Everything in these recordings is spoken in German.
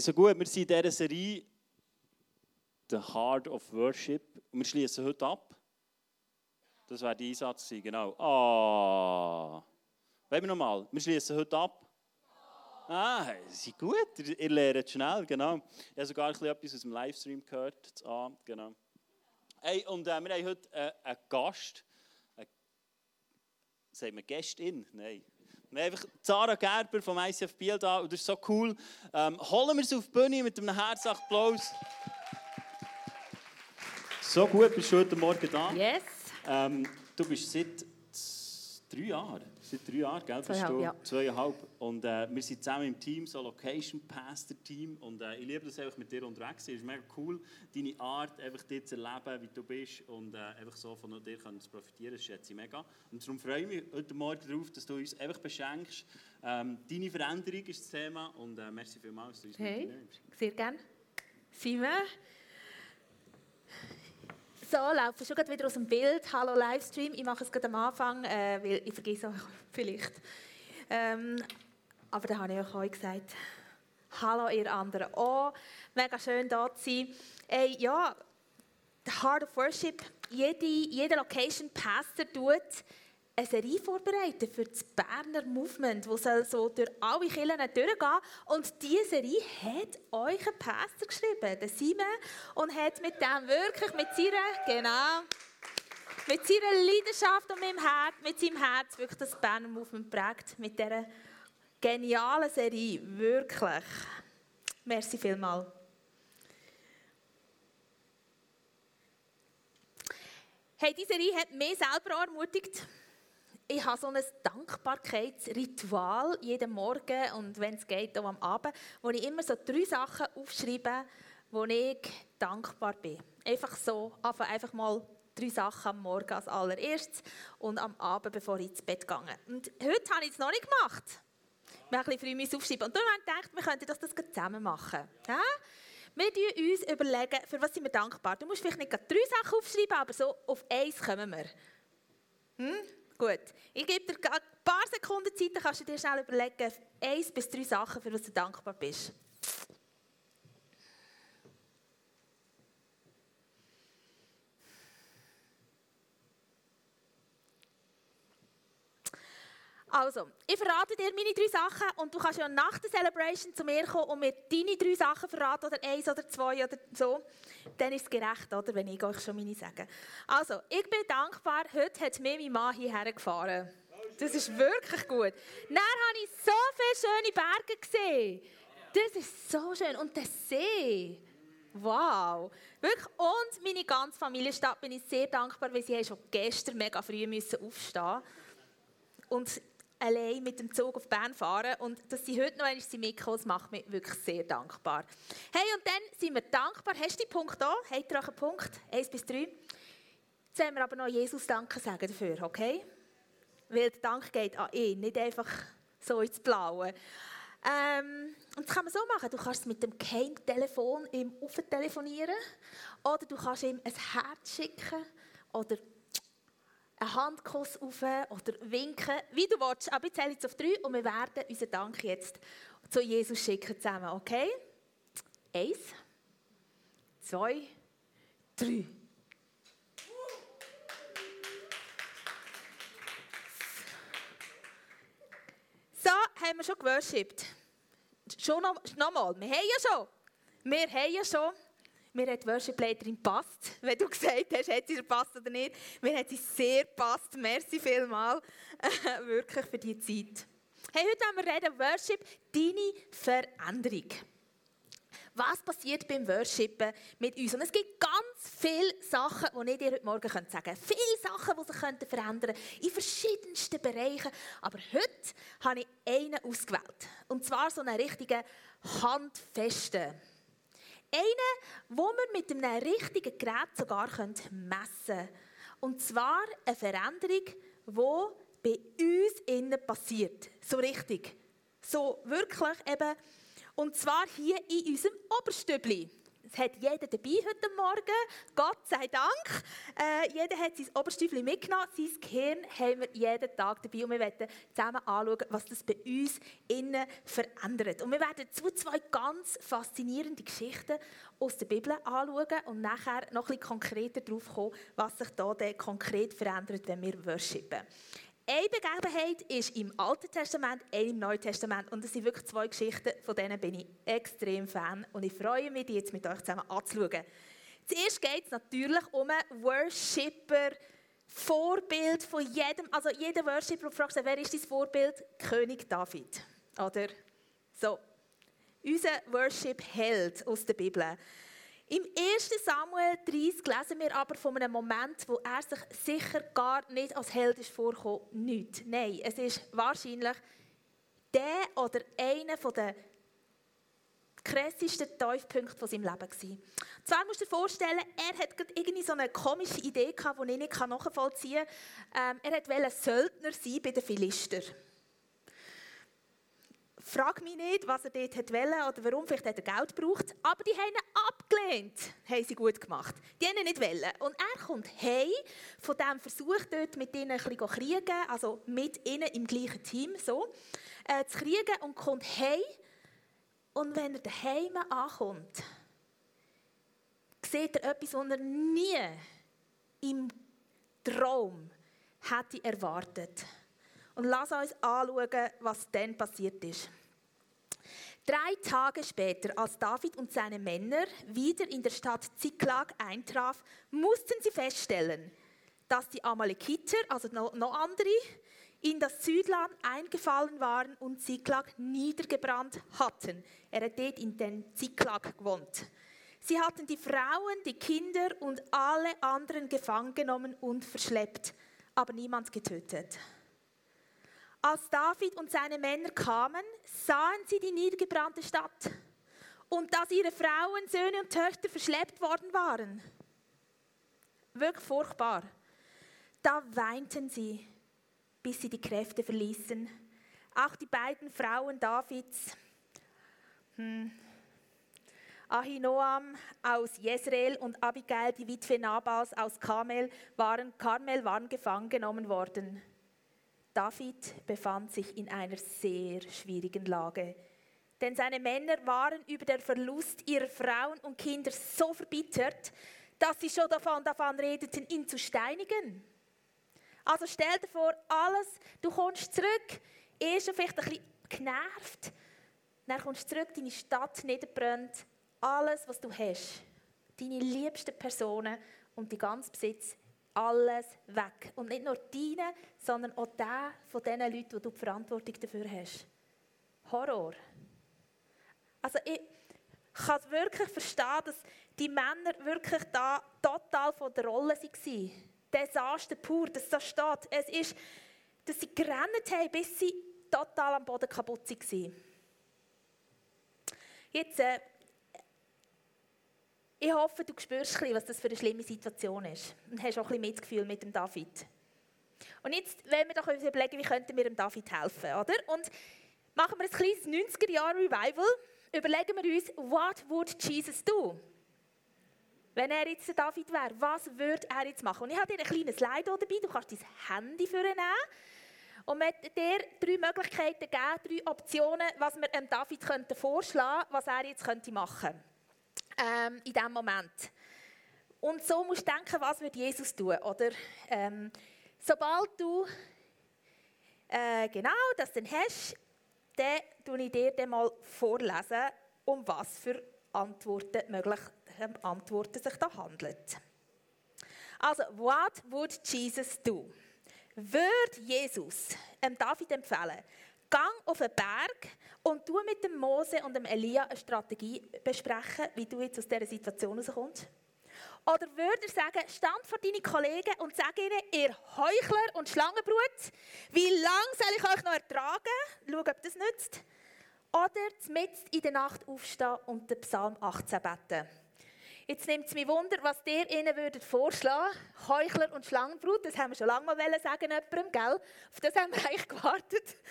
So gut, wir sind in dieser Serie The Heart of Worship wir schließen heute ab. Das wäre der Einsatz genau. Ah. Wollen wir nochmal? Wir schließen heute ab. Ah, sind gut, ihr, lernt schnell, genau. Ich habe sogar etwas aus dem Livestream gehört. Ah, genau. Hey, und äh, wir haben heute äh, einen Gast. Eine, sagen wir Gästin? Nein. Wir haben einfach Zara Gerber vom ICF Biel da und das ist so cool. Ähm, holen wir sie auf die Bühne mit einem Herzapplaus. So gut bist du heute Morgen da. Yes. Ähm, du bist seit drei Jahren, seit drei Jahren, gell, du? Ja. Zweieinhalb. Und äh, wir sind zusammen im Team, so Location Pastor Team. Und äh, ich liebe das einfach mit dir unterwegs. Es ist mega cool, deine Art, einfach dir zu erleben, wie du bist und äh, einfach so von dir zu profitieren. Das schätze ich mega. Und darum freue ich mich heute Morgen darauf, dass du uns einfach beschenkst. Ähm, deine Veränderung ist das Thema und äh, merci vielmals, dass du uns hey, mitnimmst. Sehr gerne. Simon. So, laufe schon wieder aus dem Bild. Hallo Livestream. Ich mache es gerade am Anfang, äh, weil ich vergesse auch vielleicht. Ähm, aber da habe ich euch auch gesagt. Hallo ihr anderen. Oh, mega schön da zu sein. Ey, ja, the Heart of Worship. Jede, jede Location Pastor tut eine Serie vorbereiten für das Berner Movement, wo soll so durch alle Kirchen durchgehen. Und diese Serie hat euch ein Pastor geschrieben, der Simon, und hat mit dem wirklich, mit seiner, genau, mit seiner Leidenschaft und mit, dem Herz, mit seinem Herz wirklich das Berner Movement prägt. Mit dieser genialen Serie, wirklich. Merci vielmals. Hey, diese Serie hat mich selber ermutigt ich habe so ein Dankbarkeitsritual jeden Morgen und wenn es geht, auch am Abend, wo ich immer so drei Sachen aufschreibe, wo ich dankbar bin. Einfach so, einfach mal drei Sachen am Morgen als allererstes und am Abend, bevor ich ins Bett gehe. Und heute habe ich es noch nicht gemacht. Ich habe ein bisschen früh aufschreiben. Und dann habe ich gedacht, wir könnten das, das zusammen machen. Ja? Wir überlegen uns überlegen, für was sind wir dankbar. Du musst vielleicht nicht drei Sachen aufschreiben, aber so auf eins kommen wir. Hm? Gut, ich gebe dir ein paar Sekunden Zeit, dann kannst du dir schnell überlegen, eins bis drei Sachen, für die du dankbar bist. Also, ich verrate dir meine drei Sachen und du kannst ja nach der Celebration zu mir kommen und mir deine drei Sachen verraten oder eins oder zwei oder so. Dann ist es gerecht, oder, wenn ich euch schon meine sage. Also, ich bin dankbar, heute hat mir mein Mann hierher gefahren. Das ist wirklich gut. Dann habe ich so viele schöne Berge gesehen. Das ist so schön. Und der See. Wow. Wirklich. Und meine ganze Familienstadt bin ich sehr dankbar, weil sie schon gestern mega früh müssen aufstehen und allein mit dem Zug auf Bern fahren. Und dass sie heute noch einmal mitkommen, das macht mich wirklich sehr dankbar. Hey, und dann sind wir dankbar. Hast du die Punkt da? Habt ihr auch einen Punkt? Eins bis drei. Jetzt wollen wir aber noch Jesus Danke sagen dafür, okay? Weil der Dank geht an ihn, nicht einfach so ins Blaue. Ähm, und das kann man so machen. Du kannst mit dem Geheimtelefon ihm telefonieren oder du kannst ihm ein Herz schicken oder einen Handkuss auf oder winken, wie du willst. Aber ich zähle jetzt auf drei und wir werden unseren Dank jetzt zu Jesus schicken zusammen, okay? Eins, zwei, drei. So, haben wir schon geworshipped. Schon noch, noch wir haben ja schon. Wir haben ja schon mir hat die Worship-Leiterin passt. Wenn du gesagt hast, hat sie passt oder nicht. Mir hat sie sehr passt. Merci vielmals. Wirklich für die Zeit. Hey, heute wollen wir reden Worship, deine Veränderung. Was passiert beim Worshipen mit uns? Und es gibt ganz viele Sachen, die ich dir heute Morgen sagen könnte. Viele Sachen, die sich verändern könnten in verschiedensten Bereichen. Aber heute habe ich einen ausgewählt. Und zwar so einen richtigen handfesten. Einen, wo wir mit einem richtigen Gerät sogar messen können. Und zwar eine Veränderung, die bei uns innen passiert. So richtig. So wirklich eben. Und zwar hier in unserem Oberstübli. Es hat jeder dabei heute Morgen, Gott sei Dank. Äh, jeder hat sein Oberstüfchen mitgenommen, sein Gehirn haben wir jeden Tag dabei und wir werden zusammen anschauen, was das bei uns innen verändert. Und wir werden zwei ganz faszinierende Geschichten aus der Bibel anschauen und nachher noch ein bisschen konkreter darauf kommen, was sich da konkret verändert, wenn wir worshipen. Eine Begebenheit ist im Alten Testament, eine im Neuen Testament. Und das sind wirklich zwei Geschichten, von denen bin ich extrem Fan. Und ich freue mich, die jetzt mit euch zusammen anzuschauen. Zuerst geht es natürlich um einen Worshipper, Vorbild von jedem, also jeder Worshipper, du fragst, wer ist dein Vorbild? König David. Oder? So. Unser Worship-Held aus der Bibel. Im 1. Samuel 30 lesen wir aber von einem Moment, wo er sich sicher gar nicht als Held ist vorgekommen. Nicht. Nein, es ist wahrscheinlich der oder einer der krassesten Tiefpunkte von seinem Leben gewesen. Zwar musst du dir vorstellen, er hat irgendwie so eine komische Idee gehabt, die ich nicht nachvollziehen kann. Ähm, er wollte Söldner sein bei den Philistern. Frag mich nicht, was er dort wollte oder warum, vielleicht hat er Geld gebraucht. Aber die haben ihn abgelehnt, haben sie gut gemacht. Die haben ihn nicht wollen. Und er kommt heim von diesem Versuch dort mit ihnen ein bisschen kriegen, also mit ihnen im gleichen Team so, äh, zu kriegen und kommt heim. Und wenn er daheim ankommt, sieht er etwas, was er nie im Traum hätte erwartet. Und lass uns anschauen, was dann passiert ist. Drei Tage später, als David und seine Männer wieder in der Stadt Ziklag eintraf, mussten sie feststellen, dass die Amalekiter, also noch andere, in das Südland eingefallen waren und Ziklag niedergebrannt hatten. Er hat dort in den Ziklag gewohnt. Sie hatten die Frauen, die Kinder und alle anderen gefangen genommen und verschleppt, aber niemand getötet. Als David und seine Männer kamen, sahen sie die niedergebrannte Stadt und dass ihre Frauen, Söhne und Töchter verschleppt worden waren. Wirklich furchtbar. Da weinten sie, bis sie die Kräfte verließen. Auch die beiden Frauen Davids, hm, Ahinoam aus Jezreel und Abigail, die Witwe Nabals aus Karmel, waren, Karmel waren gefangen genommen worden. David befand sich in einer sehr schwierigen Lage. Denn seine Männer waren über den Verlust ihrer Frauen und Kinder so verbittert, dass sie schon davon, davon redeten, ihn zu steinigen. Also stell dir vor, alles, du kommst zurück, er ist vielleicht ein bisschen genervt, dann kommst du zurück, deine Stadt niederbrennt, alles, was du hast, deine liebsten Personen und die ganze Besitz alles weg. Und nicht nur deine, sondern auch der von den Leuten, wo du die Verantwortung dafür hast. Horror. Also ich kann es wirklich verstehen, dass die Männer wirklich da total von der Rolle waren. Desaster pur, dass das steht. Es ist, dass sie gerannt haben, bis sie total am Boden kaputt waren. Jetzt äh, ich hoffe, du spürst bisschen, was das für eine schlimme Situation ist. Und hast auch ein bisschen Mitgefühl mit dem David. Und jetzt wollen wir doch überlegen, wie könnten wir dem David helfen, oder? Und machen wir ein kleines 90er-Jahre-Revival. Überlegen wir uns, what would Jesus do? Wenn er jetzt der David wäre, was würde er jetzt machen? Und ich habe dir ein kleines Slide dabei, du kannst dein Handy nehmen. Und mit dir drei Möglichkeiten geben, drei Optionen, was wir dem David vorschlagen könnten, was er jetzt machen könnte ähm, in diesem Moment. Und so musst du denken, was wird Jesus tun, oder? Ähm, sobald du äh, genau das dann hast, dann tue ich dir dann mal vorlesen, um was für Antworten, mögliche ähm, Antworten sich da handelt. Also, what would Jesus do? Würde Jesus ähm, David empfehlen, gang auf einen Berg und du mit dem Mose und dem Elia eine Strategie besprechen, wie du jetzt aus dieser Situation rauskommst? Oder würde er sagen, stand vor deinen Kollegen und sag ihnen, ihr Heuchler und Schlangenbrut, wie lange soll ich euch noch ertragen? Schau, ob das nützt. Oder mitten in der Nacht aufstehen und den Psalm 18 beten. Jetzt nimmt es mich Wunder, was ihr ihnen würdet vorschlagen Heuchler und Schlangenbrut, das haben wir schon lange mal sagen jemandem, gell? Auf das haben wir eigentlich gewartet.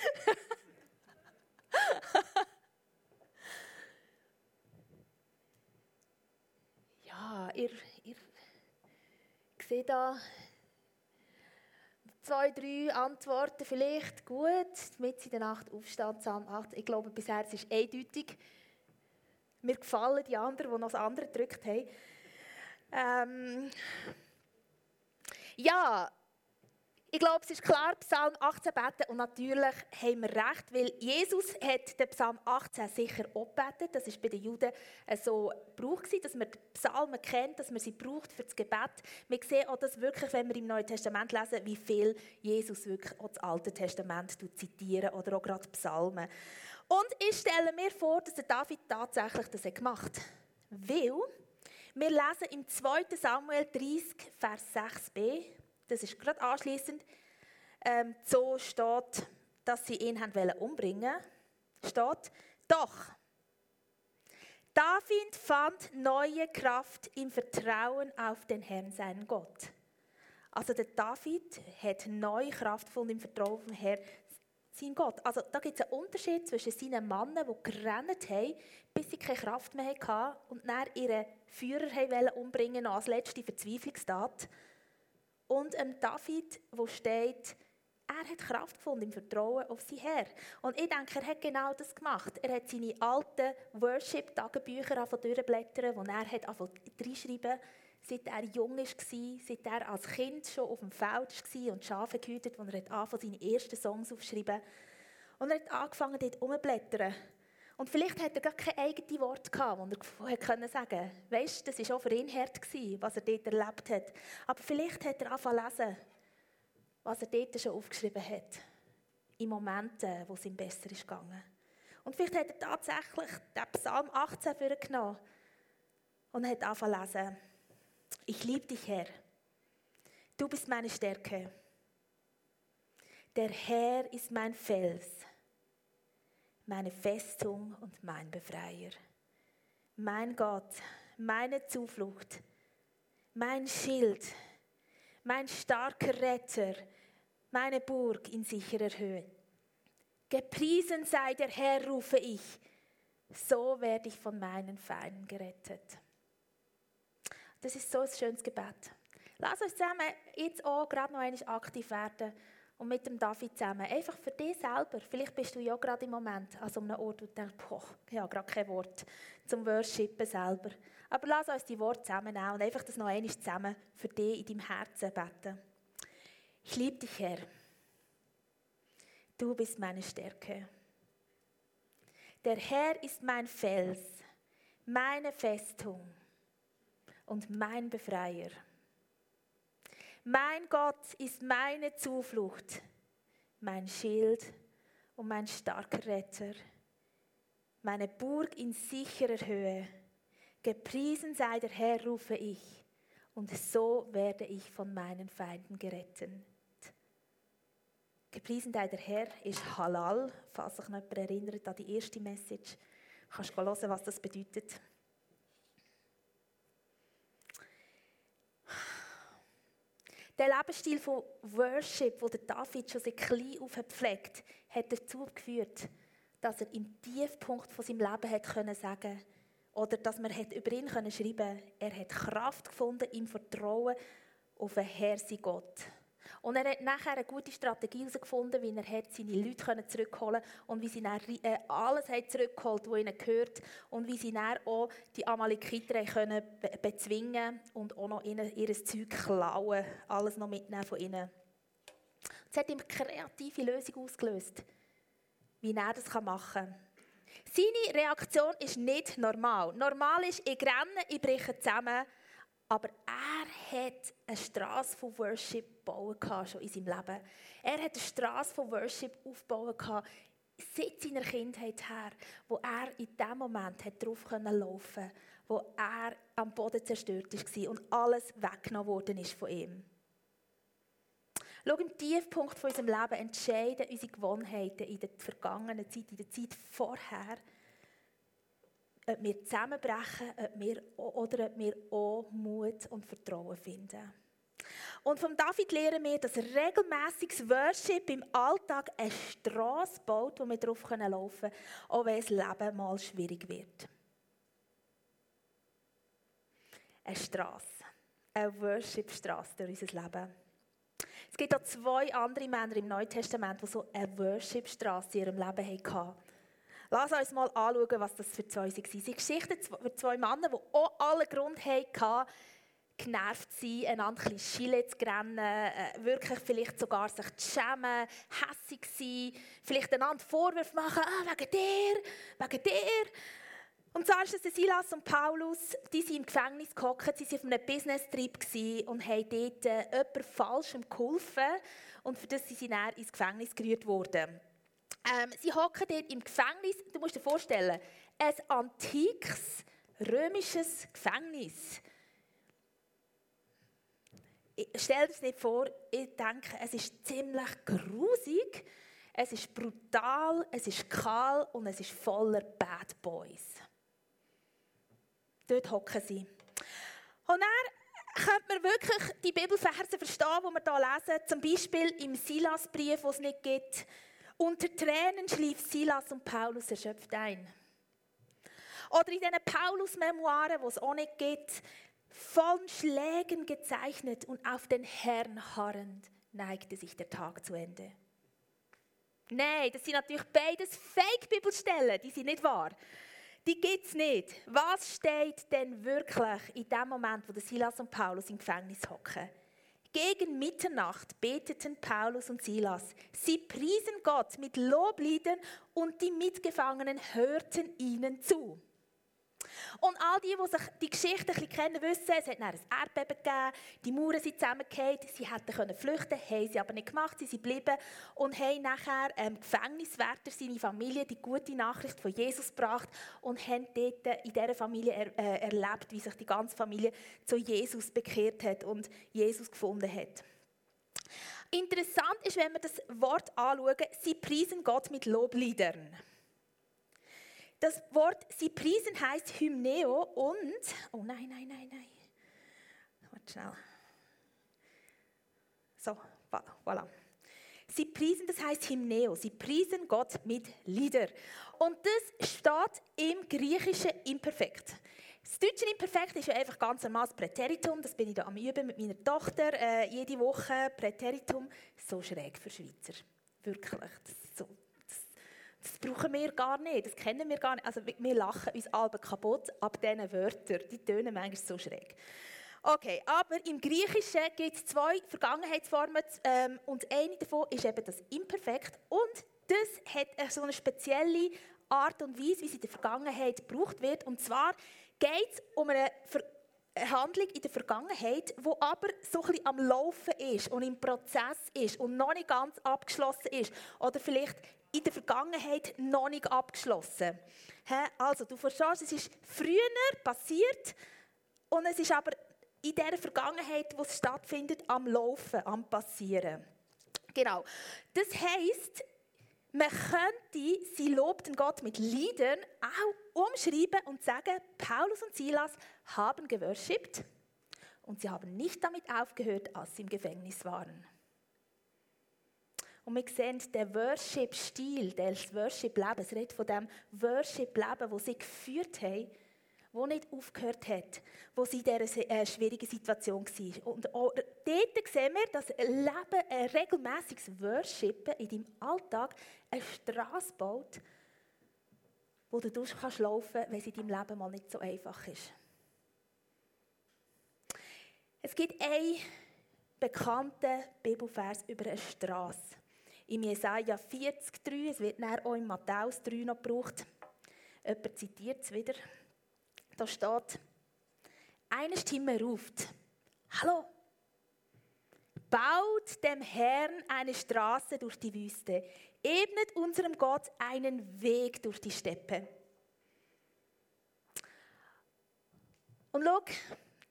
ihr, ihr seht da zwei, drei Antworten vielleicht. Gut, mit in der Nacht aufstehen, 8. Ich glaube, bisher ist es eindeutig. Mir gefallen die anderen, die noch das andere gedrückt haben. Ähm ja, ich glaube, es ist klar, Psalm 18 beten und natürlich haben wir recht, weil Jesus hat den Psalm 18 sicher gebetet. Das ist bei den Juden so Brauch gewesen, dass man die Psalmen kennt, dass man sie braucht für das Gebet. Wir sehen auch das wirklich, wenn wir im Neuen Testament lesen, wie viel Jesus wirklich auch das Alte Testament zitieren oder auch gerade Psalmen. Und ich stelle mir vor, dass der David tatsächlich das gemacht hat. Weil wir lesen im 2. Samuel 30, Vers 6b, das ist gerade anschließend, ähm, so steht, dass sie ihn haben umbringen steht, doch David fand neue Kraft im Vertrauen auf den Herrn, seinen Gott. Also der David hat neue Kraft gefunden im Vertrauen auf den Herrn, sein Gott. Also da gibt es einen Unterschied zwischen seinen Männern, die gerannt haben, bis sie keine Kraft mehr hatten und dann ihren Führer haben umbringen als letzte Verzweiflungstat. Und ähm, David, wo steht, er hat Kraft gefunden im Vertrauen auf sein Herr. Und ich denke, er hat genau das gemacht. Er hat seine alten Worship-Tagebücher durchblättern, wo er hat reinschreiben seit er jung war, seit er als Kind schon auf dem Feld war und Schafe gehütet, wo er angefangen seine ersten Songs aufschreiben. Und er hat angefangen, dort umzublättern. Und vielleicht hat er gar kein eigenes Wort gehabt, wo er sagen konnte, weißt, das war auch für ihn hart, was er dort erlebt hat. Aber vielleicht hat er angefangen lesen, was er dort schon aufgeschrieben hat. In Momenten, wo es ihm besser ist gegangen. Und vielleicht hat er tatsächlich den Psalm 18 vorgenommen und hat angefangen zu lesen. Ich liebe dich, Herr. Du bist meine Stärke. Der Herr ist mein Fels meine Festung und mein Befreier. Mein Gott, meine Zuflucht, mein Schild, mein starker Retter, meine Burg in sicherer Höhe. Gepriesen sei der Herr, rufe ich, so werde ich von meinen Feinden gerettet. Das ist so ein schönes Gebet. Lass uns zusammen jetzt auch gerade noch einmal aktiv werden und mit dem David zusammen. Einfach für dich selber. Vielleicht bist du ja gerade im Moment an so einem Ort, wo du denkst, boah, ich habe gerade kein Wort zum Worshipen selber. Aber lass uns die Worte zusammennehmen und einfach das noch einmal zusammen für dich in deinem Herzen beten. Ich liebe dich, Herr. Du bist meine Stärke. Der Herr ist mein Fels, meine Festung und mein Befreier. Mein Gott ist meine Zuflucht, mein Schild und mein starker Retter, meine Burg in sicherer Höhe. Gepriesen sei der Herr, rufe ich, und so werde ich von meinen Feinden gerettet. Gepriesen sei der Herr ist Halal, falls sich jemand erinnert an die erste Message. Kannst du hören, was das bedeutet. Der Lebensstil von Worship, den David schon seit klein auf pflegt, hat dazu geführt, dass er im Tiefpunkt von seinem Leben hat können sagen oder dass man hat über ihn können schreiben, er hat Kraft gefunden im Vertrauen auf den Herr, sein Gott. Und er hat nachher eine gute Strategie herausgefunden, wie er hat seine Leute zurückholen und wie sie dann äh, alles hat zurückgeholt, was ihnen gehört und wie sie dann auch die Amalekiter können bezwingen und auch noch ihnen ihr Zeug klauen, alles noch mitnehmen von ihnen. Es hat ihm kreative Lösung ausgelöst, wie er das machen kann. Seine Reaktion ist nicht normal. Normal ist, ich renne, ich breche zusammen, aber er hat eine Straße von Worship bauen schon in seinem Leben. Er hat eine Straße von Worship aufbauen seit seiner Kindheit her, wo er in dem Moment hat drauf laufen konnte, wo er am Boden zerstört war und alles weggenommen worden ist von ihm. Schau, im Tiefpunkt von unserem Leben entscheiden unsere Gewohnheiten in der vergangenen Zeit, in der Zeit vorher, ob wir zusammenbrechen ob wir, oder ob wir auch Mut und Vertrauen finden. Und von David lernen wir, dass regelmäßiges Worship im Alltag eine Straße baut, wo wir drauf laufen können, auch wenn das Leben mal schwierig wird. eine Straße. Eine Worship-Straße durch unser Leben. Es gibt auch zwei andere Männer im Neuen Testament, die so eine Worship-Straße in ihrem Leben hatten. Lass uns mal anschauen, was das für zwei waren. Sie sind Geschichten für zwei Männer, die auch alle Grund hatten, genervt zu sein, einander ein bisschen zu rennen, äh, wirklich vielleicht sogar sich zu schämen, hässig sein, vielleicht einander Vorwürfe machen, ah, wegen dir, wegen dir. Und so ist es Silas und Paulus, die sind im Gefängnis gehockt, sie waren auf einem Business-Trip und haben dort äh, jemandem falschem geholfen. Und für das sind sie dann ins Gefängnis gerührt worden. Ähm, sie hocken dort im Gefängnis, du musst dir vorstellen, ein antikes römisches Gefängnis. Stell dir das nicht vor, ich denke, es ist ziemlich grusig, es ist brutal, es ist kahl und es ist voller Bad Boys. Dort hocken sie. Und dann könnte man wirklich die Bibelverse verstehen, die wir hier lesen. Zum Beispiel im Silasbrief, wo es nicht gibt. Unter Tränen schlief Silas und Paulus erschöpft ein. Oder in diesen Paulus-Memoiren, wo es auch nicht gibt, von Schlägen gezeichnet und auf den Herrn harrend, neigte sich der Tag zu Ende. Nein, das sind natürlich beides Fake-Bibelstellen, die sind nicht wahr die gibt es nicht. Was steht denn wirklich in dem Moment, wo Silas und Paulus im Gefängnis hocken? Gegen Mitternacht beteten Paulus und Silas. Sie priesen Gott mit Lobliedern und die Mitgefangenen hörten ihnen zu. Und all die, die sich die Geschichte ein bisschen kennen, wissen, es hat ein Erdbeben gegeben, die Mauern sind zusammengefallen, sie hätten können flüchten haben sie aber nicht gemacht, sie sind geblieben und haben nachher ähm, Gefängniswärter, seine Familie, die gute Nachricht von Jesus gebracht und haben dort in dieser Familie er, äh, erlebt, wie sich die ganze Familie zu Jesus bekehrt hat und Jesus gefunden hat. Interessant ist, wenn wir das Wort anschauen, sie preisen Gott mit Lobliedern. Das Wort sie priesen heißt Hymneo und, oh nein, nein, nein, nein. Warte schnell. So, voilà. Sie priesen, das heißt Hymneo. Sie priesen Gott mit Lieder. Und das steht im Griechischen Imperfekt. Das deutsche Imperfekt ist ja einfach ganz normal das Präteritum. Das bin ich da am Üben mit meiner Tochter äh, jede Woche. Präteritum, so schräg für Schweizer. Wirklich. Das so das brauchen wir gar nicht, das kennen wir gar nicht. Also wir lachen uns alle kaputt ab diesen Wörtern. Die tönen manchmal so schräg. Okay, aber im Griechischen gibt es zwei Vergangenheitsformen ähm, und eine davon ist eben das Imperfekt und das hat so eine spezielle Art und Weise, wie es in der Vergangenheit gebraucht wird. Und zwar geht es um eine Ver Handlung in der Vergangenheit, wo aber so ein am Laufen ist und im Prozess ist und noch nicht ganz abgeschlossen ist oder vielleicht in der Vergangenheit noch nicht abgeschlossen. Also, du verstehst, es ist früher passiert und es ist aber in der Vergangenheit, wo es stattfindet, am Laufen, am Passieren. Genau. Das heisst, man könnte, sie lobten Gott mit Liedern auch umschreiben und sagen, Paulus und Silas haben geworshipped und sie haben nicht damit aufgehört, als sie im Gefängnis waren. Und wir sehen den Worship-Stil, das Worship-Leben, es redet von dem Worship-Leben, das sie geführt haben, das nicht aufgehört hat, wo sie in dieser äh, schwierigen Situation war. Und dort sehen wir, dass Leben ein regelmäßiges Worshipen in deinem Alltag eine Straße baut, wo du durch kannst wenn es in deinem Leben mal nicht so einfach ist. Es gibt einen bekannten Bibelvers über eine Straße im Jesaja 40,3, es wird dann auch in Matthäus 3 noch gebraucht. Jemand zitiert es wieder. Da steht, eine Stimme ruft, Hallo, baut dem Herrn eine Straße durch die Wüste, ebnet unserem Gott einen Weg durch die Steppe. Und schau,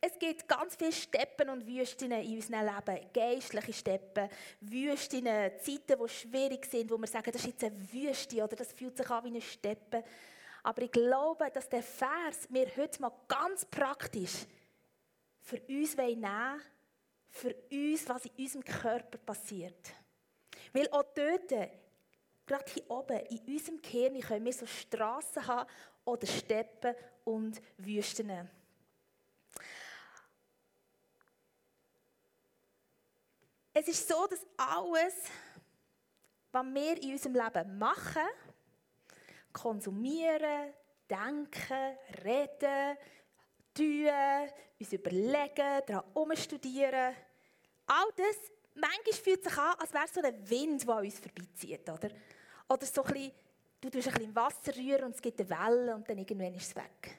es gibt ganz viele Steppen und Wüsten in unserem Leben. Geistliche Steppen, Wüsten, Zeiten, die schwierig sind, wo wir sagen, das ist jetzt eine Wüste oder das fühlt sich an wie eine Steppe. Aber ich glaube, dass der Vers mir heute mal ganz praktisch für uns nehmen für uns, was in unserem Körper passiert. Weil auch dort, gerade hier oben, in unserem Kern, können wir so Straßen haben oder Steppen und Wüsten. Es ist so, dass alles, was wir in unserem Leben machen, konsumieren, denken, reden, tun, uns überlegen, daran umstudieren, all das, manchmal fühlt sich an, als wäre es so ein Wind, der an uns vorbeizieht, oder? Oder so ein bisschen, du tust ein bisschen Wasser rühren und es gibt eine Welle und dann irgendwann ist es weg.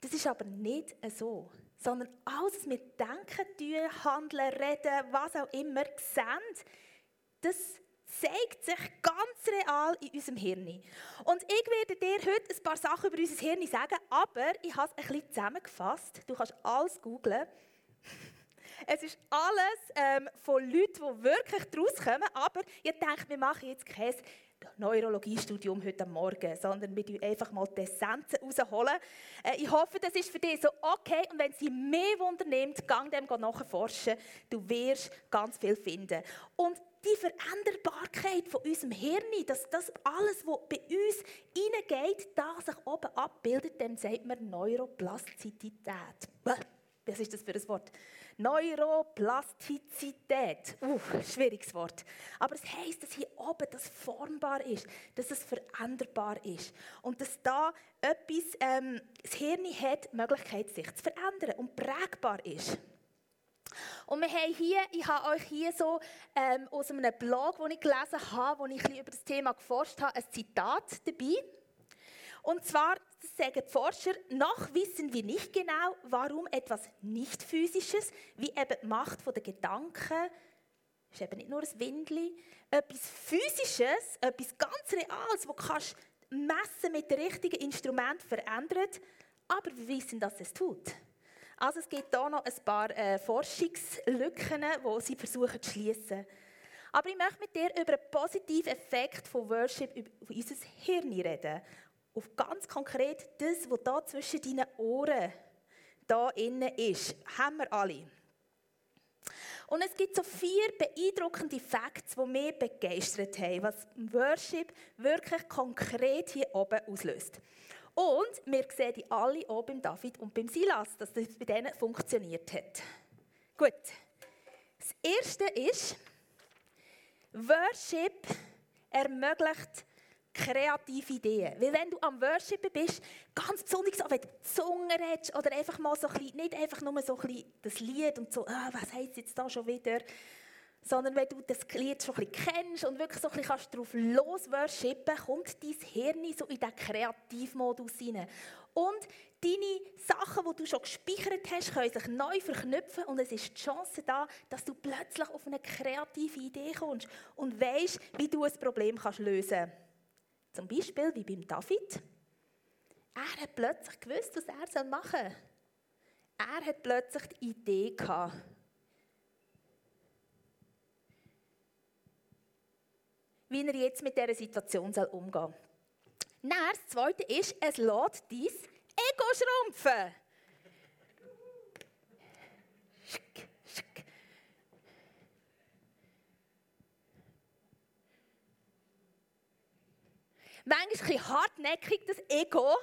Das ist aber nicht so. Sondern alles, was wir denken, tun, handeln, reden, was auch immer, sehen, das zeigt sich ganz real in unserem Hirn. Und ich werde dir heute ein paar Sachen über unser Hirn sagen, aber ich habe es ein bisschen zusammengefasst. Du kannst alles googlen. Es ist alles ähm, von Leuten, die wirklich daraus kommen, aber ihr denkt, wir machen jetzt kein Neurologiestudium heute Morgen, sondern wir holen einfach mal die Essenzen rausholen. Äh, ich hoffe, das ist für dich so okay und wenn sie mehr Wunder nimmt, gang dem nachforschen. Du wirst ganz viel finden. Und die Veränderbarkeit von unserem Hirn, dass das alles, was bei uns hineingeht, da sich oben abbildet, dem sagt man Neuroplastizität. Was ist das für ein Wort? Neuroplastizität. Uh, schwieriges Wort. Aber es heisst, dass hier oben das formbar ist, dass es veränderbar ist. Und dass da etwas, ähm, das Hirn hat, die Möglichkeit, sich zu verändern und prägbar ist. Und wir haben hier, ich habe euch hier so ähm, aus einem Blog, den ich gelesen habe, wo ich ein über das Thema geforscht habe, ein Zitat dabei. Und zwar sagen die Forscher, noch wissen wir nicht genau, warum etwas nicht physisches, wie eben die Macht der Gedanken, ist eben nicht nur ein Windli, etwas physisches, etwas ganz Reales, das kannst messen mit dem richtigen Instrument verändert, aber wir wissen, dass es tut. Also es gibt hier noch ein paar äh, Forschungslücken, die sie versuchen zu schließen. Aber ich möchte mit dir über den positiven Effekt von Worship auf unser Hirn reden auf ganz konkret das, was da zwischen deinen Ohren da innen ist. Haben wir alle. Und es gibt so vier beeindruckende Facts, die mich begeistert haben, was Worship wirklich konkret hier oben auslöst. Und wir sehen die alle auch beim David und beim Silas, dass das bei denen funktioniert hat. Gut. Das erste ist, Worship ermöglicht kreative Ideen. Weil wenn du am Worshipen bist, ganz besonders auch wenn du Zunge redest oder einfach mal so ein bisschen, nicht einfach nur so ein bisschen das Lied und so, ah, was heisst jetzt da schon wieder, sondern wenn du das Lied schon ein bisschen kennst und wirklich so ein bisschen kannst drauf losworshipen, kommt dein Hirn so in diesen Kreativmodus hinein. Und deine Sachen, die du schon gespeichert hast, können sich neu verknüpfen und es ist die Chance da, dass du plötzlich auf eine kreative Idee kommst und weißt, wie du ein Problem kannst lösen kannst. Zum Beispiel wie beim David. Er hat plötzlich gewusst, was er machen soll. Er hat plötzlich die Idee gehabt. Wie er jetzt mit dieser Situation umgehen soll. Dann, das Zweite ist, es lässt dein Ego schrumpfen. Manchmal ein hartnäckig, das Ego.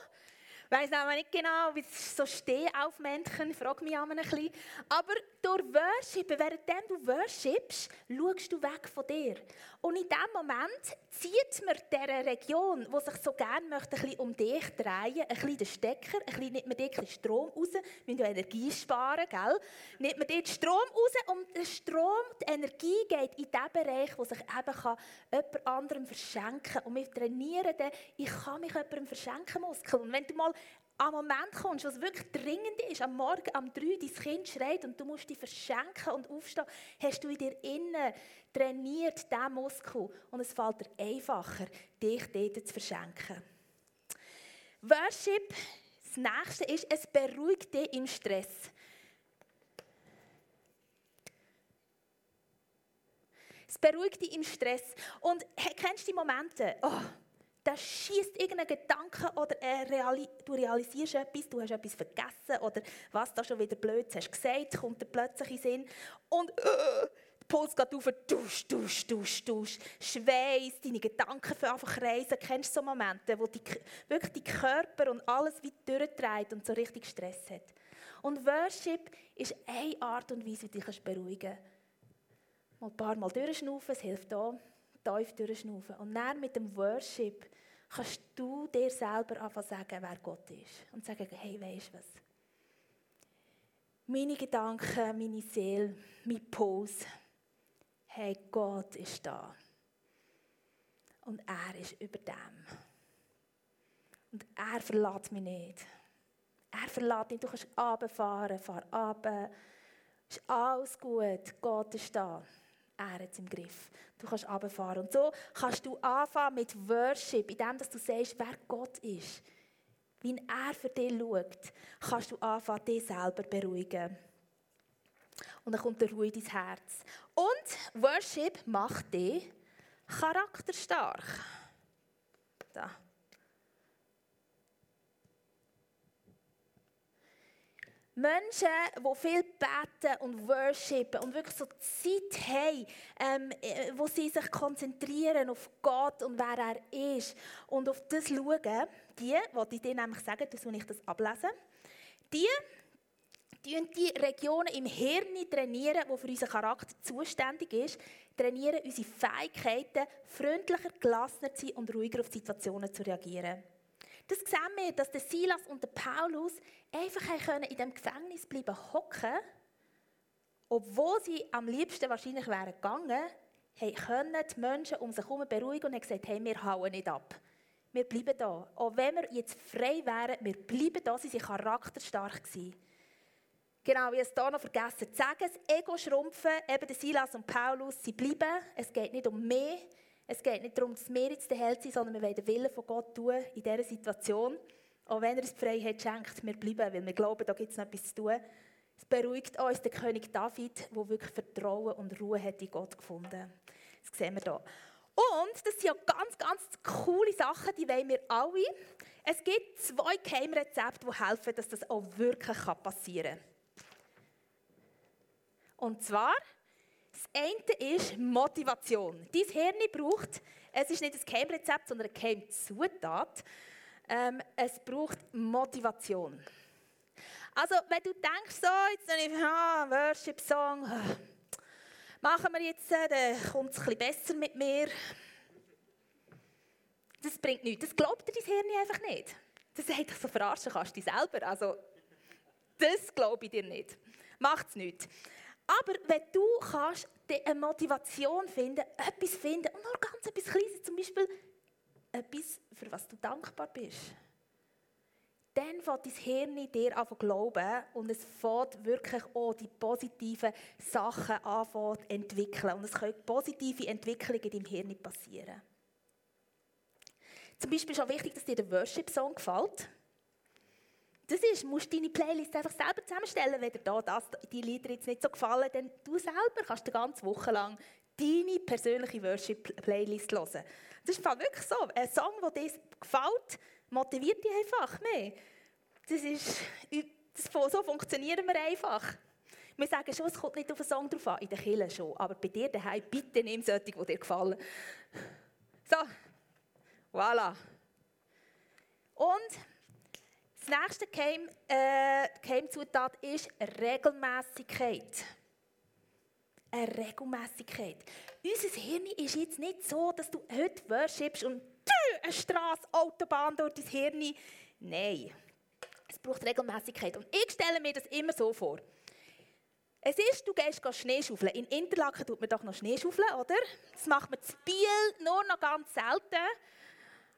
Weiss auch nicht genau, wie es so stehen auf Menschen, frage mich auch ein bisschen. Aber durch Worship, während du worshipst, schaust du weg von dir. Und in diesem Moment zieht mir dieser Region, die sich so gerne möchte, ein bisschen um dich drehen, ein bisschen den Stecker, ein bisschen nimmt man dort Strom raus, wir müssen Energie sparen, gell? Nimmt man dort Strom raus und der Strom, die Energie geht in den Bereich, wo sich eben kann jemand anderem verschenken kann. Und wir trainieren dann, ich kann mich jemandem verschenken, Muskel. Und wenn du mal an Moment kommst, wo es wirklich dringend ist, am Morgen um drei, dein Kind schreit und du musst dich verschenken und aufstehen, hast du in dir innen trainiert, diesen Muskel. Und es fällt dir einfacher, dich dort zu verschenken. Worship, das nächste ist, es beruhigt dich im Stress. Es beruhigt dich im Stress. Und kennst du die Momente? Oh, da schießt irgendein Gedanke oder reali du realisierst etwas, du hast etwas vergessen oder was da schon wieder blöd hast gesagt, kommt dir plötzlich in Sinn und äh, der Puls geht auf, dusch, dusch, dusch, dusch, Schweiß, deine Gedanken für einfach kreisen. Kennst du so Momente, wo die, wirklich die Körper und alles wie durchdreht und so richtig Stress hat? Und Worship ist eine Art und Weise, wie du dich beruhigen kannst. Mal ein paar Mal durchschnaufen, es hilft auch. Tief durchschnaufen. Und dann mit dem Worship kannst du dir selber anfangen sagen, wer Gott ist. Und sagen, hey, weisst du was? Meine Gedanken, meine Seele, mein Puls. Hey, Gott ist da. Und er ist über dem. Und er verlässt mich nicht. Er verlässt nicht. Du kannst runterfahren, fahr runter. Ist alles gut. Gott ist da. Er hat es im Griff. Du kannst runterfahren. Und so kannst du anfangen mit Worship, indem du sagst, wer Gott ist. Wie er für dich schaut, kannst du anfangen, dich selber beruhigen. Und dann kommt der Ruhe in dein Herz. Und Worship macht dich charakterstark. Da. Menschen, die viel beten und worshipen und wirklich so Zeit haben, ähm, äh, wo sie sich konzentrieren auf Gott und wer er ist und auf das schauen, die, wollte ich dir nämlich sagen, das muss ich das ablesen, die trainieren die Regionen im Hirn trainieren, die für unseren Charakter zuständig ist, trainieren unsere Fähigkeiten, freundlicher, gelassener zu sein und ruhiger auf Situationen zu reagieren. Das sehen wir, dass Silas und Paulus einfach in dem Gefängnis bleiben hocken, obwohl sie am liebsten wahrscheinlich wären gegangen, können die Menschen um sich herum beruhigen und haben gesagt, hey, wir hauen nicht ab. Wir bleiben da. Auch wenn wir jetzt frei wären, wir bleiben da. Sie waren charakterstark. Gewesen. Genau, wie es hier noch vergessen zu sagen, das Ego schrumpfen, eben Silas und Paulus, sie bleiben. Es geht nicht um mehr, es geht nicht darum, dass wir jetzt der Held sind, sondern wir wollen den Willen von Gott tun in dieser Situation. Auch wenn er uns die Freiheit schenkt, wir bleiben, weil wir glauben, da gibt es noch etwas zu tun. Es beruhigt uns der König David, der wirklich Vertrauen und Ruhe hat in Gott gefunden. Das sehen wir hier. Und das sind ja ganz, ganz coole Sachen, die wollen wir alle. Es gibt zwei Geheimrezepte, die helfen, dass das auch wirklich passieren kann. Und zwar, das eine ist Motivation. Dein Hirn braucht, es ist nicht ein Geheimrezept, sondern eine Geheimzutat. Ähm, es braucht Motivation. Also, wenn du denkst, so, jetzt habe ich ah, Worship-Song, machen wir jetzt, äh, dann kommt es ein bisschen besser mit mir. Das bringt nichts. Das glaubt dir dein Hirn einfach nicht. Das sagt dich so verarschen kannst du dich selber. Also, das glaube ich dir nicht. Macht es nicht. Aber wenn du kannst eine Motivation finden, etwas finden, und nur ganz etwas Kleines, zum Beispiel etwas, für was du dankbar bist, dann fängt dein Hirn dir an zu glauben und es fängt wirklich auch die positiven Sachen an zu entwickeln. Und es können positive Entwicklungen in deinem Hirn passieren. Zum Beispiel ist auch wichtig, dass dir der Worship-Song gefällt. Das ist, musst deine Playlist einfach selber zusammenstellen. Wenn dir da das, die Lieder jetzt nicht so gefallen, dann du selber kannst die ganze Woche lang deine persönliche Worship-Playlist hören. Das ist wirklich so. Ein Song, der dir gefällt, motiviert dich einfach mehr. Das ist, das, so funktionieren wir einfach. Wir sagen schon, es kommt nicht auf einen Song drauf an, in der Kirche schon. Aber bei dir daheim, bitte nimm solche, die dir gefallen. So, voilà. Und das nächste Keim, äh, ist Regelmäßigkeit. Eine Regelmäßigkeit. Unser Hirn ist jetzt nicht so, dass du heute worshipst und eine Straße, Autobahn durch dein Hirn. Nein. Es braucht Regelmäßigkeit. Und ich stelle mir das immer so vor. Es ist, du gehst Schneeschaufeln. In Interlaken tut man doch noch Schneeschaufeln, oder? Das macht man zu Biel nur noch ganz selten.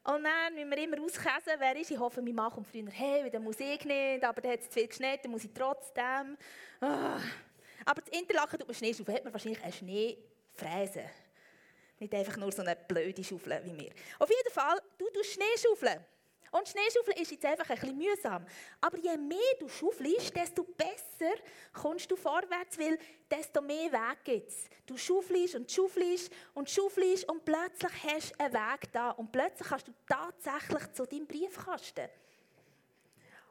Und dann müssen wir immer auskäsen, wer ist. Ich hoffe, mein Mann kommt früher, hey, wieder Musik nicht, aber dann hat es zu viel geschneit, dann muss ich trotzdem. Oh. Aber das Interlaken tut man Schneeschaufel, hat man wahrscheinlich eine Schneefräse. Nicht einfach nur so eine blöde Schaufel wie mir. Auf jeden Fall, du tust Schneeschaufeln. Und Schneeschaufeln ist jetzt einfach ein bisschen mühsam. Aber je mehr du schaufelst, desto besser kommst du vorwärts, weil desto mehr Weg gibt es. Du schaufelst und schaufelst und schaufelst und plötzlich hast du einen Weg da. Und plötzlich kannst du tatsächlich zu deinem Briefkasten.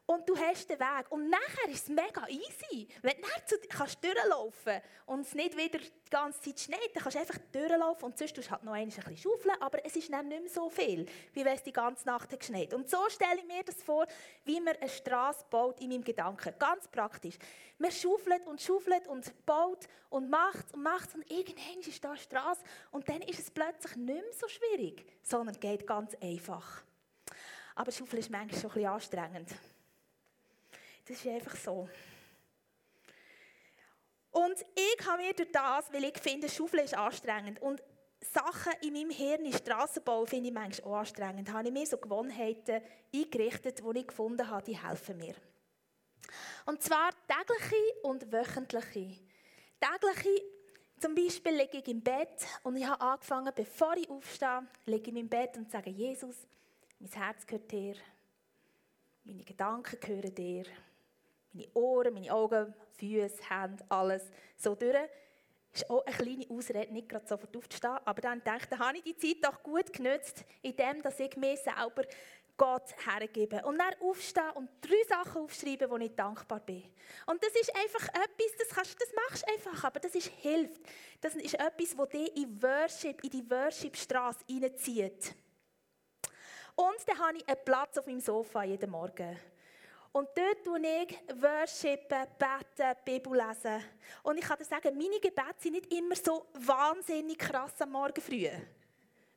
Und du hast den Weg. Und nachher ist es mega easy. Wenn du zu, kannst durchlaufen und es nicht wieder die ganze Zeit schneit, dann kannst du einfach durchlaufen und sonst du halt noch ein bisschen schaufeln, aber es ist dann nicht mehr so viel, wie wenn es die ganze Nacht hat geschneit. Und so stelle ich mir das vor, wie man eine Straße baut in meinem Gedanken. Ganz praktisch. Man schaufelt und schaufelt und baut und macht und macht und irgendwann ist da eine Straße und dann ist es plötzlich nicht mehr so schwierig, sondern geht ganz einfach. Aber Schaufeln ist manchmal schon ein bisschen anstrengend. Das ist einfach so. Und ich habe mir durch das, weil ich finde, Schaufeln ist anstrengend und Sachen in meinem Hirn, Strassenbau, finde ich manchmal auch anstrengend. habe ich mir so Gewohnheiten eingerichtet, die ich gefunden habe, die helfen mir. Und zwar tägliche und wöchentliche. Tägliche, zum Beispiel liege ich im Bett und ich habe angefangen, bevor ich aufstehe, liege ich im Bett und sage, Jesus, mein Herz gehört dir, meine Gedanken gehören dir, meine Ohren, meine Augen, Füße, Hände, alles so durch. Das ist auch eine kleine Ausrede, nicht gerade sofort aufzustehen, aber dann denke ich, habe ich die Zeit doch gut genützt, indem ich mir selber Gott hergebe. Und dann aufstehen und drei Sachen aufschreiben, wo ich dankbar bin. Und das ist einfach etwas, das, kannst, das machst du einfach, aber das ist, hilft. Das ist etwas, das dich in Worship, in die Worship-Straße reinzieht. Und dann habe ich einen Platz auf meinem Sofa jeden Morgen. Und dort tue ich worshipen, beten, Bibel lesen. Und ich kann dir sagen, meine Gebete sind nicht immer so wahnsinnig krass am Morgen früh.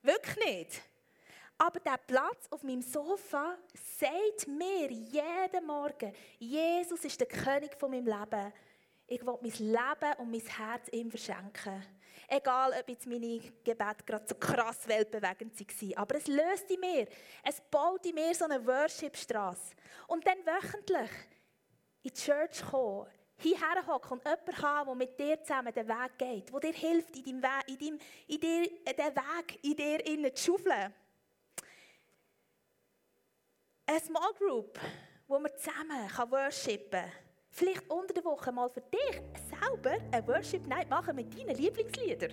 Wirklich nicht. Aber der Platz auf meinem Sofa sagt mir jeden Morgen, Jesus ist der König von meinem Leben. Ich will mein Leben und mein Herz ihm verschenken. Egal, ob jetzt meine Gebete gerade so krass weltbewegend waren. Aber es löst in mir. Es baut in mir so eine Worship-Straße. Und dann wöchentlich in die Church kommen, hierher hocken und jemanden haben, der mit dir zusammen den Weg geht, der dir hilft, in deinem Weg, in, deinem, in dir, äh, den Weg in dir zu schaufeln. Eine Small Group, wo man zusammen worshipen kann. Vielleicht unter der Woche mal für dich selber eine Worship Night machen mit deinen Lieblingsliedern.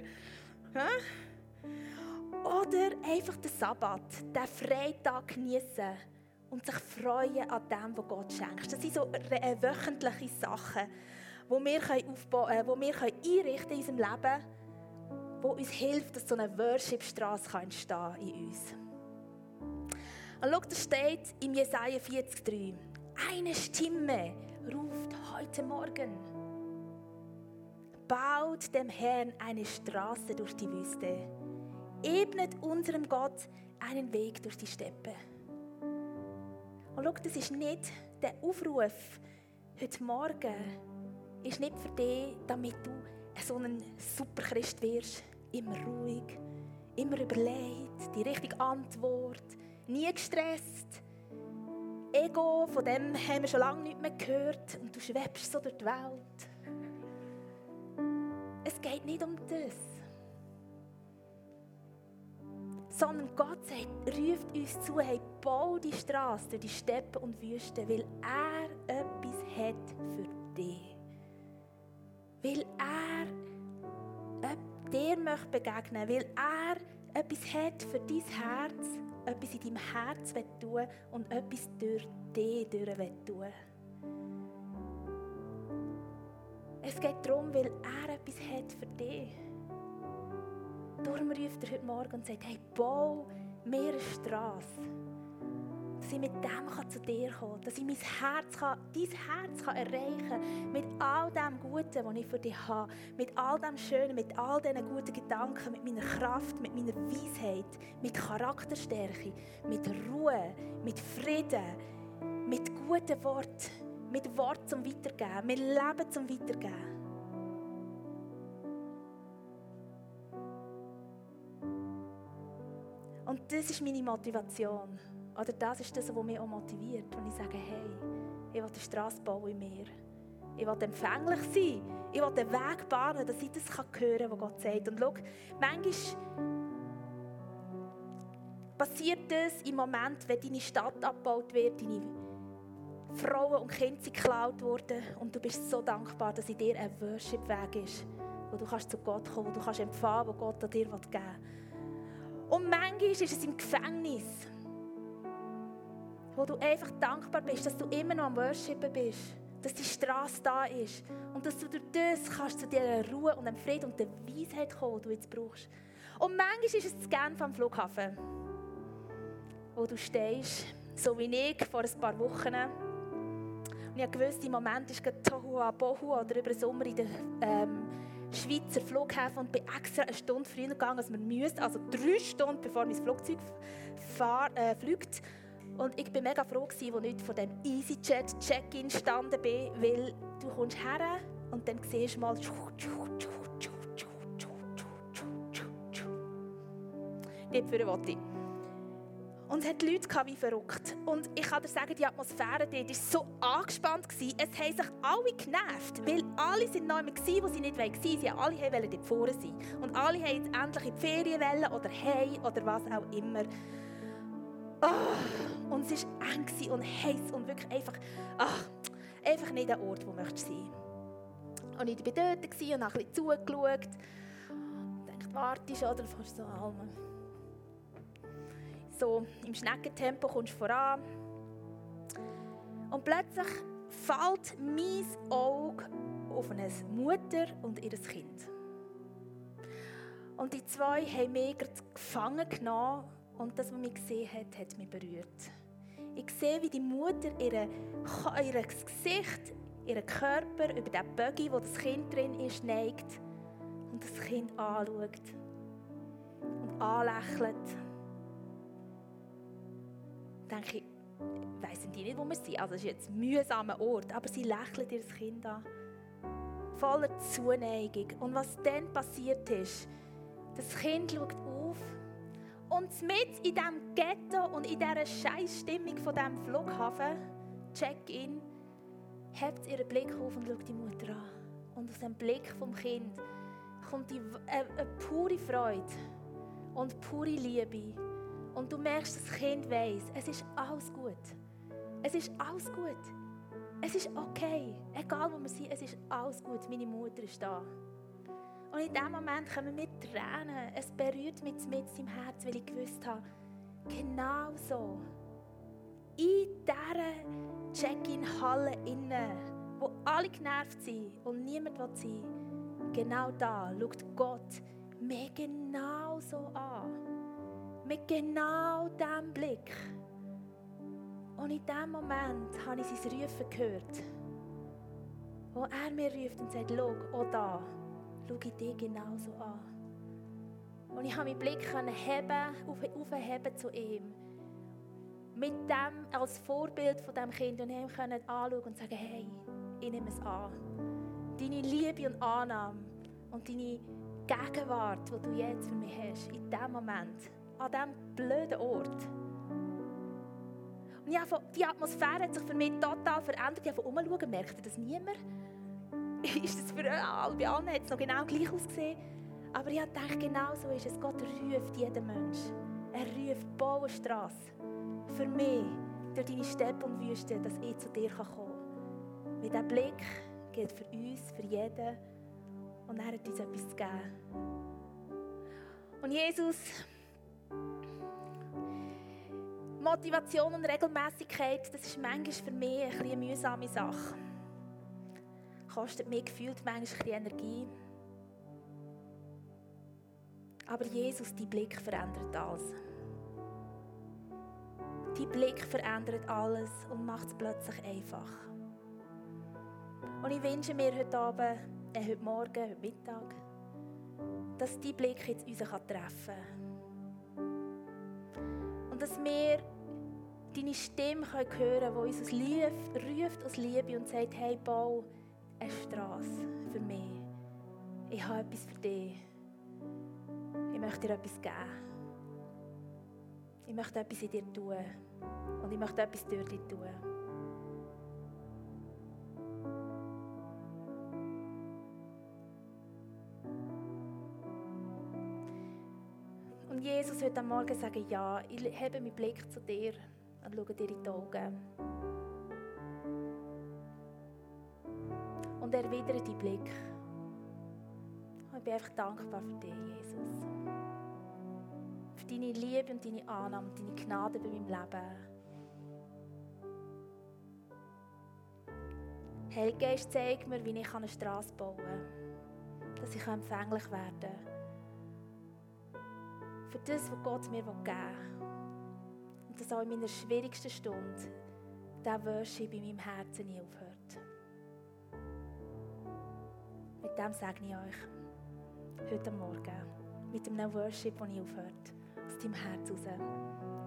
Oder einfach den Sabbat, den Freitag genießen und sich freuen an dem, was Gott schenkt. Das sind so wöchentliche Sachen, die wir, aufbauen, äh, die wir einrichten in unserem Leben, die uns hilft, dass so eine Worship-Straße entstehen in uns. Und schau, da steht in Jesaja 40,3 Eine Stimme ruft heute Morgen. Baut dem Herrn eine Straße durch die Wüste. Ebnet unserem Gott einen Weg durch die Steppe. Und schau, das ist nicht der Aufruf heute Morgen, ist nicht für dich, damit du so ein Superchrist wirst. Immer ruhig, immer überlegt, die richtige Antwort, nie gestresst Ego, von dem haben wir schon lange nicht mehr gehört und du schwebst so durch die Welt. Es geht nicht um das. Sondern Gott sagt, ruft uns zu, hey, bau die Straße durch die Steppen und Wüsten, weil er etwas hat für dich. Weil er dir möchte begegnen, weil er etwas hat für dein Herz etwas in deinem Herz tun und etwas durch dich tun Es geht darum, weil er etwas hat für dich. Darum ruft er heute Morgen und sagt, hey, bau mir eine Straße dass ich mit dem zu dir kommen dass ich mein Herz kann, dein Herz kann erreichen kann, mit all dem Guten, was ich für dich habe, mit all dem Schönen, mit all diesen guten Gedanken, mit meiner Kraft, mit meiner Weisheit, mit Charakterstärke, mit Ruhe, mit Frieden, mit guten Worten, mit Wort zum Weitergeben, mit Leben zum Weitergeben. Und das ist meine Motivation. Oder das ist das, was mich auch motiviert, wenn ich sage, hey, ich will die Straße bauen in mir. Ich will empfänglich sein. Ich will den Weg bahnen, dass ich das hören kann, was Gott sagt. Und schau, manchmal passiert das im Moment, wenn deine Stadt abgebaut wird, deine Frauen und Kinder sind geklaut worden und du bist so dankbar, dass in dir ein Worship-Weg ist, wo du kannst zu Gott kommen, wo du kannst empfangen, was Gott dir geben will. Und manchmal ist es im Gefängnis wo du einfach dankbar bist, dass du immer noch am Worshipen bist, dass die Straße da ist und dass du durch das kannst zu dieser Ruhe und dem Frieden und der Weisheit kommen, die du jetzt brauchst. Und manchmal ist es das Genf am Flughafen, wo du stehst, so wie ich vor ein paar Wochen. Und ich wusste, im Moment ist gerade Tohu Bohu oder über den Sommer in der ähm, Schweizer Flughafen und bin extra eine Stunde früher gegangen, als man müsste, also drei Stunden, bevor mein Flugzeug fahr, äh, fliegt. Und ich war mega froh, als ich nicht von dem EasyJet-Check-In gestanden bin, weil du kommst her und dann siehst du mal Dort für ich. Und es hat Leute wie verrückt. Und ich kann dir sagen, die Atmosphäre dort war so angespannt. Gewesen. Es haben sich alle genervt, weil alle sind noch immer wo sie nicht waren. Sie alle wollten dort vorne sein. Und alle wollten jetzt endlich in die Ferien wollen, oder hey oder was auch immer. Oh, und es war eng und heiß und wirklich einfach, oh, einfach nicht der Ort, wo du sein Und ich war dort und habe ein bisschen zugeschaut. Ich dachte, warte schon, oder fast so allem. So im Schneckentempo kommst du voran. Und plötzlich fällt mein Auge auf eine Mutter und ihr Kind. Und die zwei haben mich gefangen genommen und das, was mich gesehen hat, hat mich berührt. Ich sehe, wie die Mutter ihre, ihr Gesicht, ihren Körper über den Buggy, wo das Kind drin ist, neigt und das Kind anschaut und anlächelt. Dann denke ich, weiss die nicht, wo wir sind. Also es ist jetzt ein mühsamer Ort, aber sie lächelt ihr Kind an. Voller Zuneigung. Und was dann passiert ist, das Kind schaut auf und mit in diesem Ghetto und in dieser Scheißstimmung von diesem Flughafen, Check-in, hebt ihren Blick auf und schaut die Mutter an. Und aus dem Blick vom Kind kommt die, äh, eine pure Freude und pure Liebe. Und du merkst, das Kind weiß, es ist alles gut. Es ist alles gut. Es ist okay. Egal wo wir sind, es ist alles gut. Meine Mutter ist da. Und in diesem Moment kommen mir Tränen. Es berührt mich mit im Herz, weil ich gewusst habe, genau so. In dieser Check-in-Halle innen, wo alle genervt sind und niemand will sein genau da schaut Gott mir genau so an. Mit genau diesem Blick. Und in diesem Moment habe ich sein Rufen gehört, wo er mir ruft und sagt, schau, auch da schaue ich dich genauso an. Und ich habe meinen Blick heben, aufheben zu ihm. Mit dem als Vorbild von dem Kind und ihm können anschauen und sagen, hey, ich nehme es an. Deine Liebe und Annahme und deine Gegenwart, die du jetzt für mich hast, in diesem Moment, an diesem blöden Ort. Und ja, die Atmosphäre hat sich für mich total verändert. Ich habe umschauen, merkte das niemand ist es für alle, bei allen hat es noch genau gleich ausgesehen. Aber ich dachte, genau so ist es. Gott ruft jeden Menschen. Er ruft, baue Straße. Für mich, durch deine Steppe und Wüste, dass ich zu dir kommen kann. Weil dieser Blick gilt für uns, für jeden. Und er hat uns etwas zu geben. Und Jesus, Motivation und Regelmäßigkeit, das ist manchmal für mich eine mühsame Sache kostet mir gefühlt manchmal Energie. Aber Jesus, dein Blick verändert alles. Dein Blick verändert alles und macht es plötzlich einfach. Und ich wünsche mir heute Abend, äh, heute Morgen, heute Mittag, dass dein Blick jetzt uns treffen kann. Und dass wir deine Stimme hören können, die uns aus Liebe, ruft aus Liebe und sagt, hey, bau eine Straße für mich. Ich habe etwas für dich. Ich möchte dir etwas geben. Ich möchte etwas in dir tun. Und ich möchte etwas durch dich tun. Und Jesus wird am Morgen sagen, ja, ich habe meinen Blick zu dir und schaue dir in die Augen. und erwidere deinen Blick. Und ich bin einfach dankbar für dich, Jesus. Für deine Liebe und deine Annahme und deine Gnade bei meinem Leben. Heilige Geist, zeig mir, wie ich eine Straße bauen kann, dass ich empfänglich werden kann. Für das, was Gott mir geben will. Und dass auch in meiner schwierigsten Stunde der Worship bei meinem Herzen nie aufhört. Mit dem segne ich euch heute Morgen. Mit einem Worship, das nie aufhört. Aus deinem Herz raus.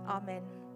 Amen.